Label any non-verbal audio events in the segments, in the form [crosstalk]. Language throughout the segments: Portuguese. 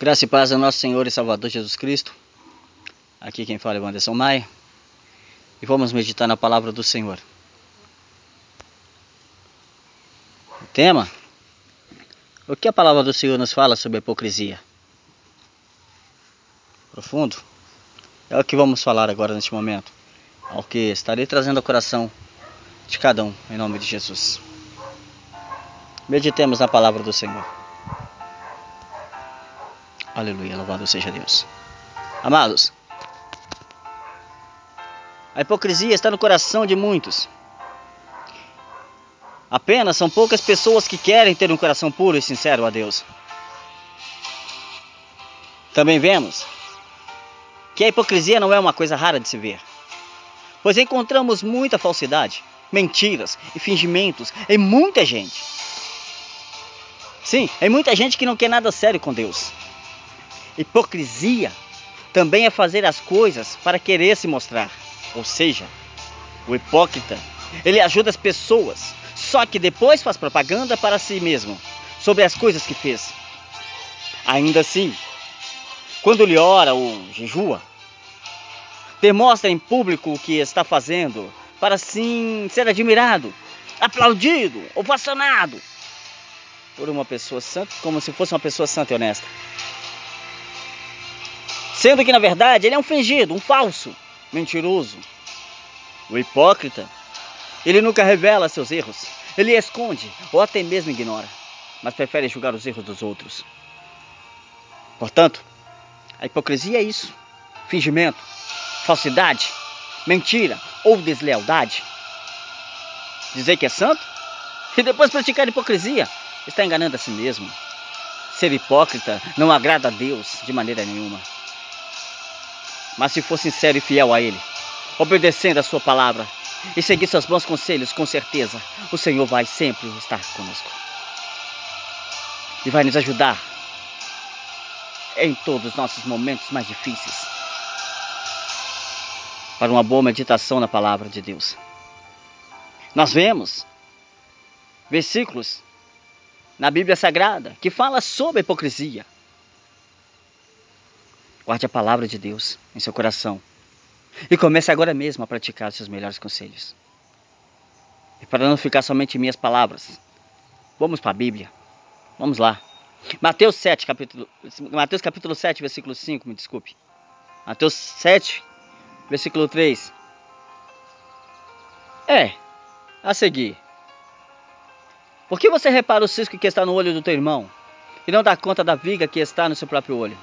Graça e paz ao nosso Senhor e Salvador Jesus Cristo. Aqui quem fala é Wanderson Maia. E vamos meditar na palavra do Senhor. O tema: O que a palavra do Senhor nos fala sobre a hipocrisia? Profundo? É o que vamos falar agora neste momento. Ao que estarei trazendo ao coração de cada um, em nome de Jesus. Meditemos na palavra do Senhor. Aleluia, louvado seja Deus. Amados, a hipocrisia está no coração de muitos. Apenas são poucas pessoas que querem ter um coração puro e sincero a Deus. Também vemos que a hipocrisia não é uma coisa rara de se ver, pois encontramos muita falsidade, mentiras e fingimentos em muita gente. Sim, em muita gente que não quer nada sério com Deus. Hipocrisia também é fazer as coisas para querer se mostrar. Ou seja, o hipócrita, ele ajuda as pessoas, só que depois faz propaganda para si mesmo sobre as coisas que fez. Ainda assim, quando ele ora ou jejua, demonstra em público o que está fazendo para assim ser admirado, aplaudido, ovacionado por uma pessoa santa, como se fosse uma pessoa santa e honesta. Sendo que na verdade ele é um fingido, um falso, mentiroso. O hipócrita, ele nunca revela seus erros, ele esconde ou até mesmo ignora, mas prefere julgar os erros dos outros. Portanto, a hipocrisia é isso: fingimento, falsidade, mentira ou deslealdade. Dizer que é santo e depois praticar hipocrisia está enganando a si mesmo. Ser hipócrita não agrada a Deus de maneira nenhuma. Mas se for sincero e fiel a Ele, obedecendo a Sua palavra e seguir seus bons conselhos, com certeza o Senhor vai sempre estar conosco. E vai nos ajudar em todos os nossos momentos mais difíceis. Para uma boa meditação na palavra de Deus. Nós vemos versículos na Bíblia Sagrada que fala sobre a hipocrisia. Guarde a palavra de Deus em seu coração. E comece agora mesmo a praticar os seus melhores conselhos. E para não ficar somente em minhas palavras, vamos para a Bíblia. Vamos lá. Mateus 7, capítulo, Mateus capítulo 7, versículo 5, me desculpe. Mateus 7, versículo 3. É, a seguir. Por que você repara o cisco que está no olho do teu irmão e não dá conta da viga que está no seu próprio olho?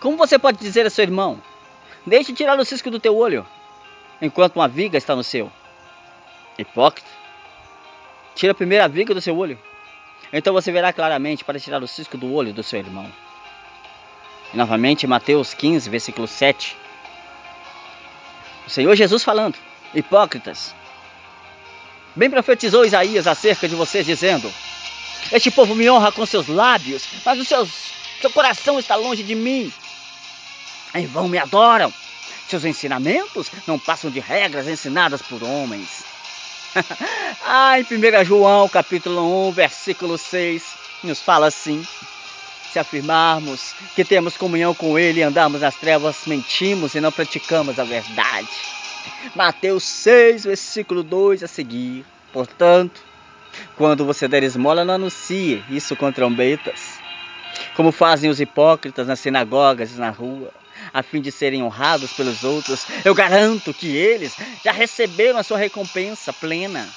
Como você pode dizer a seu irmão: Deixe tirar o cisco do teu olho, enquanto uma viga está no seu? Hipócrita. Tira a primeira viga do seu olho. Então você verá claramente para tirar o cisco do olho do seu irmão. E novamente, Mateus 15, versículo 7. O Senhor Jesus falando: Hipócritas. Bem profetizou Isaías acerca de vocês, dizendo: Este povo me honra com seus lábios, mas o seu, seu coração está longe de mim. Em vão me adoram. Seus ensinamentos não passam de regras ensinadas por homens. ah, em 1 João capítulo 1, versículo 6, nos fala assim. Se afirmarmos que temos comunhão com Ele e andamos nas trevas, mentimos e não praticamos a verdade. Mateus 6, versículo 2 a seguir. Portanto, quando você der esmola, não anuncie isso com trombetas, como fazem os hipócritas nas sinagogas e na rua a fim de serem honrados pelos outros, eu garanto que eles já receberam a sua recompensa plena.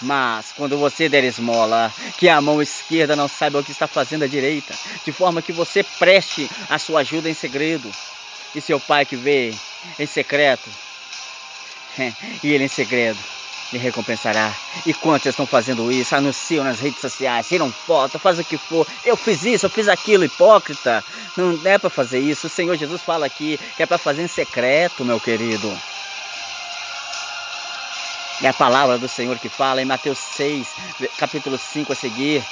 Mas quando você der esmola, que a mão esquerda não saiba o que está fazendo a direita, de forma que você preste a sua ajuda em segredo. E seu pai que vê em secreto, [laughs] e ele em segredo, me recompensará. E quantos estão fazendo isso? Anunciam nas redes sociais, tiram foto, fazem o que for. Eu fiz isso, eu fiz aquilo, hipócrita. Não é para fazer isso. O Senhor Jesus fala aqui que é para fazer em secreto, meu querido. É a palavra do Senhor que fala em Mateus 6, capítulo 5 a seguir.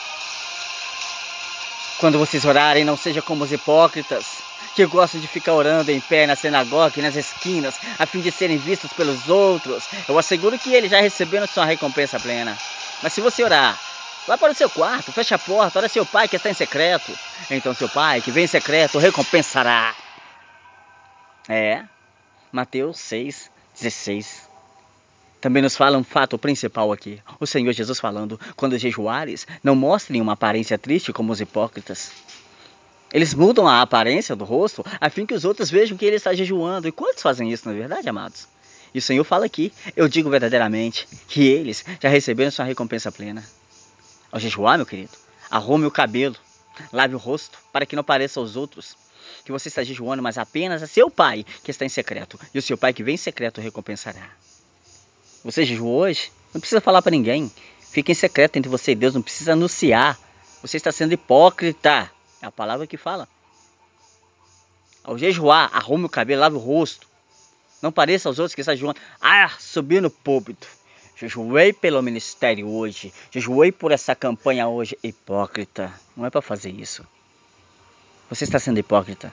Quando vocês orarem, não seja como os hipócritas que gostam de ficar orando em pé na sinagoga e nas esquinas, a fim de serem vistos pelos outros. Eu asseguro que eles já receberam sua recompensa plena. Mas se você orar, Vai para o seu quarto, fecha a porta, ora seu pai que está em secreto. Então seu pai que vem em secreto recompensará. É, Mateus 6, 16. Também nos fala um fato principal aqui. O Senhor Jesus falando: quando jejuares, não mostrem uma aparência triste como os hipócritas. Eles mudam a aparência do rosto a fim que os outros vejam que ele está jejuando. E quantos fazem isso, na é verdade, amados? E o Senhor fala aqui: eu digo verdadeiramente que eles já receberam sua recompensa plena. Ao jejuar, meu querido, arrume o cabelo, lave o rosto, para que não pareça aos outros que você está jejuando, mas apenas a seu pai que está em secreto. E o seu pai que vem em secreto recompensará. Você jejuou hoje? Não precisa falar para ninguém. Fica em secreto entre você e Deus, não precisa anunciar. Você está sendo hipócrita. É a palavra que fala. Ao jejuar, arrume o cabelo, lave o rosto. Não pareça aos outros que está jejuando. Ah, subiu no púlpito. Jejuei pelo ministério hoje. Jejuei por essa campanha hoje. Hipócrita. Não é para fazer isso. Você está sendo hipócrita.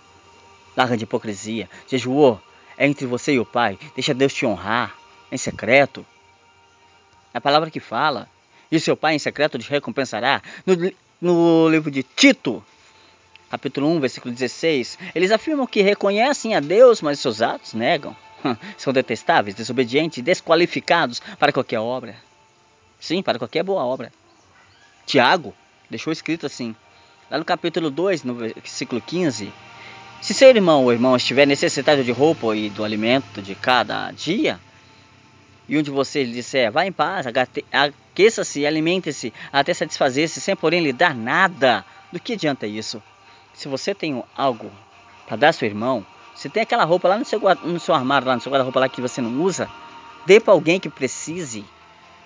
Larga de hipocrisia. Jejuou. É entre você e o Pai. Deixa Deus te honrar. Em secreto. É a palavra que fala. E seu Pai em secreto te recompensará. No, no livro de Tito, capítulo 1, versículo 16, eles afirmam que reconhecem a Deus, mas seus atos negam. [laughs] São detestáveis, desobedientes, desqualificados para qualquer obra. Sim, para qualquer boa obra. Tiago deixou escrito assim, lá no capítulo 2, no versículo 15: Se seu irmão ou irmão estiver necessitado de roupa e do alimento de cada dia, e um de vocês lhe disser, vá em paz, aqueça-se alimente-se até satisfazer-se, sem porém lhe dar nada, do que adianta isso? Se você tem algo para dar ao seu irmão, se tem aquela roupa lá no seu, no seu armário, lá no seu guarda-roupa lá que você não usa, dê para alguém que precise.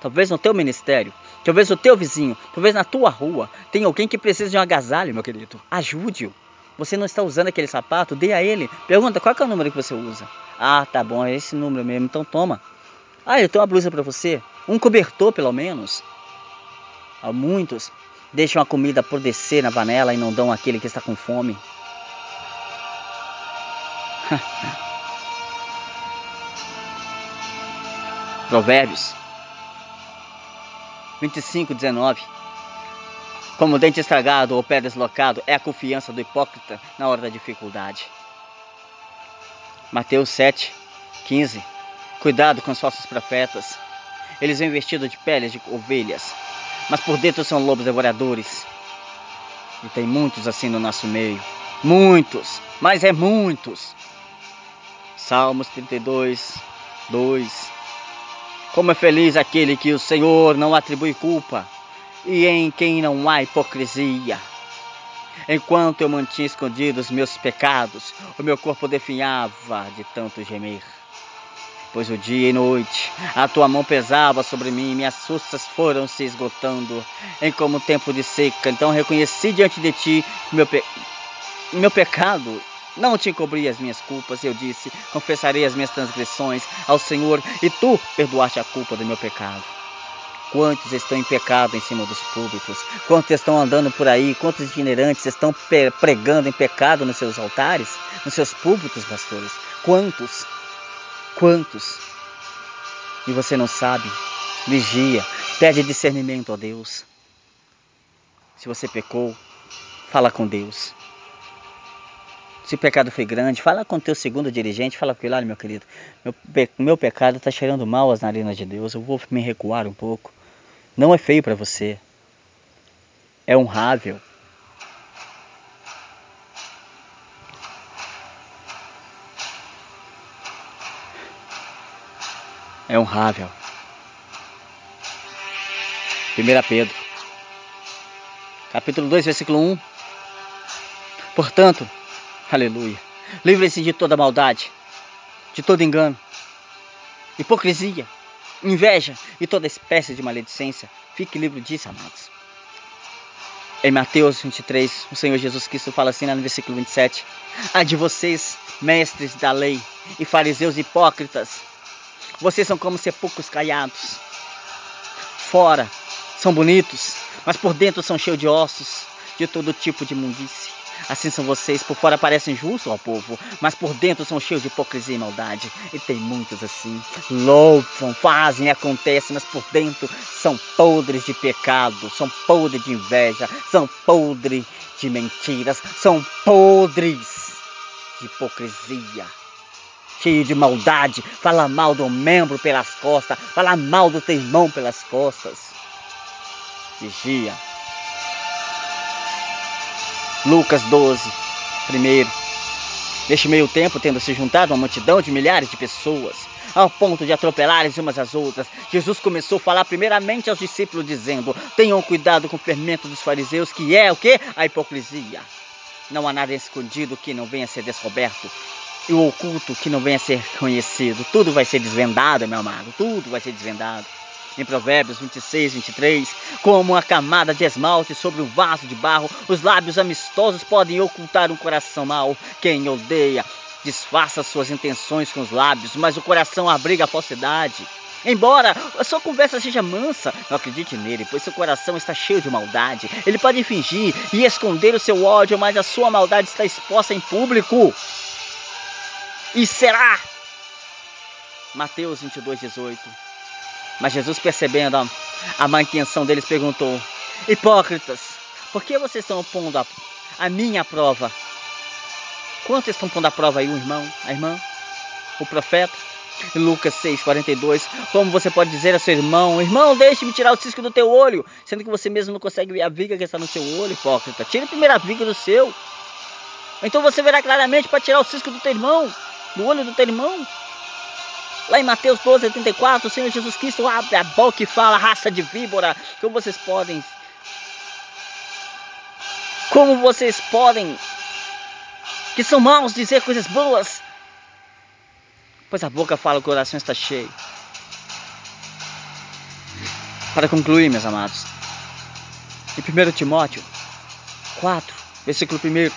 Talvez no teu ministério, talvez no teu vizinho, talvez na tua rua, tem alguém que precisa de um agasalho, meu querido. Ajude-o. Você não está usando aquele sapato, dê a ele. Pergunta qual é o número que você usa. Ah, tá bom, é esse número mesmo, então toma. Ah, eu tenho uma blusa para você. Um cobertor, pelo menos. Há muitos deixam a comida apodrecer na panela e não dão àquele que está com fome. [laughs] Provérbios 25, 19. Como dente estragado ou pé deslocado é a confiança do hipócrita na hora da dificuldade. Mateus 7, 15. Cuidado com os falsos profetas. Eles vêm vestidos de peles de ovelhas, mas por dentro são lobos devoradores. E tem muitos assim no nosso meio. Muitos, mas é muitos. Salmos 32, 2. Como é feliz aquele que o Senhor não atribui culpa e em quem não há hipocrisia. Enquanto eu mantinha escondidos meus pecados, o meu corpo definhava de tanto gemer. Pois o dia e noite a tua mão pesava sobre mim, minhas forças foram se esgotando, em como tempo de seca. Então reconheci diante de ti meu, pe... meu pecado não te encobri as minhas culpas, eu disse, confessarei as minhas transgressões ao Senhor, e tu perdoaste a culpa do meu pecado. Quantos estão em pecado em cima dos púlpitos? Quantos estão andando por aí? Quantos itinerantes estão pregando em pecado nos seus altares, nos seus púlpitos, pastores? Quantos? Quantos? E você não sabe? Vigia, pede discernimento a Deus. Se você pecou, fala com Deus. Se o pecado foi grande, fala com o teu segundo dirigente, fala com ele, olha meu querido, meu, pe meu pecado está cheirando mal às narinas de Deus, eu vou me recuar um pouco. Não é feio para você. É honrável. É honrável. 1 Pedro, capítulo 2, versículo 1. Portanto, Aleluia. Livre-se de toda maldade, de todo engano, hipocrisia, inveja e toda espécie de maledicência. Fique livre disso, amados. Em Mateus 23, o Senhor Jesus Cristo fala assim no versículo 27. Ai de vocês, mestres da lei e fariseus hipócritas, vocês são como sepulcros caiados. Fora são bonitos, mas por dentro são cheios de ossos, de todo tipo de imundície. Assim são vocês, por fora parecem justos ao povo, mas por dentro são cheios de hipocrisia e maldade. E tem muitos assim. Louvam, fazem, acontecem, mas por dentro são podres de pecado, são podres de inveja, são podres de mentiras, são podres de hipocrisia. Cheio de maldade, fala mal do membro pelas costas, fala mal do teu irmão pelas costas. Vigia. Lucas 12, primeiro. Neste meio tempo, tendo se juntado uma multidão de milhares de pessoas, ao ponto de atropelarem umas às outras, Jesus começou a falar primeiramente aos discípulos, dizendo: Tenham cuidado com o fermento dos fariseus, que é o que? A hipocrisia. Não há nada escondido que não venha a ser descoberto, e o oculto que não venha a ser conhecido. Tudo vai ser desvendado, meu amado, tudo vai ser desvendado em Provérbios 26, 23, como uma camada de esmalte sobre um vaso de barro, os lábios amistosos podem ocultar um coração mau. Quem odeia disfarça suas intenções com os lábios, mas o coração abriga a falsidade. Embora a sua conversa seja mansa, não acredite nele, pois seu coração está cheio de maldade. Ele pode fingir e esconder o seu ódio, mas a sua maldade está exposta em público. E será? Mateus 22, 18. Mas Jesus, percebendo a, a má intenção deles, perguntou: Hipócritas, por que vocês estão pondo a, a minha prova? Quantos estão pondo a prova aí, o irmão, a irmã, o profeta? Lucas 6, 42. Como você pode dizer a seu irmão: Irmão, deixe-me tirar o cisco do teu olho, sendo que você mesmo não consegue ver a viga que está no seu olho, hipócrita. Tire a viga do seu. Então você verá claramente para tirar o cisco do teu irmão, do olho do teu irmão. Lá em Mateus 12, 84, o Senhor Jesus Cristo abre a boca e fala, raça de víbora, como vocês podem... Como vocês podem... Que são maus dizer coisas boas. Pois a boca fala, o coração está cheio. Para concluir, meus amados. Em 1 Timóteo 4, versículo 1.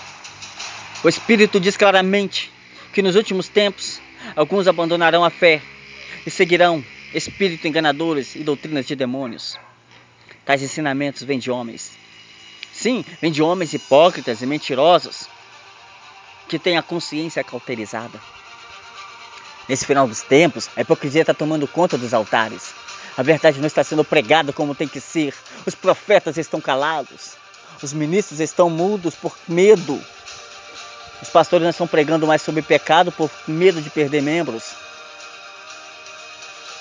O Espírito diz claramente que nos últimos tempos Alguns abandonarão a fé e seguirão espíritos enganadores e doutrinas de demônios. Tais ensinamentos vêm de homens. Sim, vêm de homens hipócritas e mentirosos que têm a consciência cauterizada. Nesse final dos tempos, a hipocrisia está tomando conta dos altares. A verdade não está sendo pregada como tem que ser. Os profetas estão calados. Os ministros estão mudos por medo os pastores não estão pregando mais sobre pecado por medo de perder membros.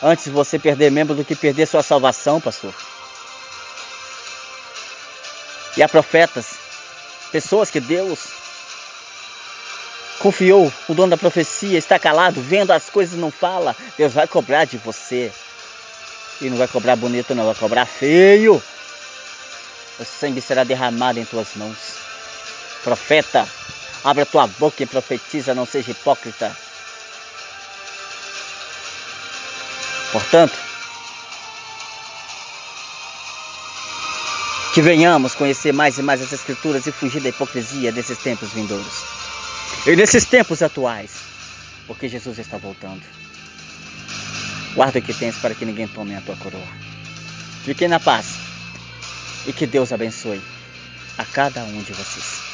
Antes você perder membros do que perder sua salvação, pastor. E há profetas, pessoas que Deus confiou, o dono da profecia está calado, vendo as coisas não fala. Deus vai cobrar de você. E não vai cobrar bonito, não, vai cobrar feio. O sangue será derramado em tuas mãos. Profeta, Abre a tua boca e profetiza, não seja hipócrita. Portanto, que venhamos conhecer mais e mais as Escrituras e fugir da hipocrisia desses tempos vindouros. E nesses tempos atuais, porque Jesus está voltando. Guarda o que tens para que ninguém tome a tua coroa. Fiquem na paz e que Deus abençoe a cada um de vocês.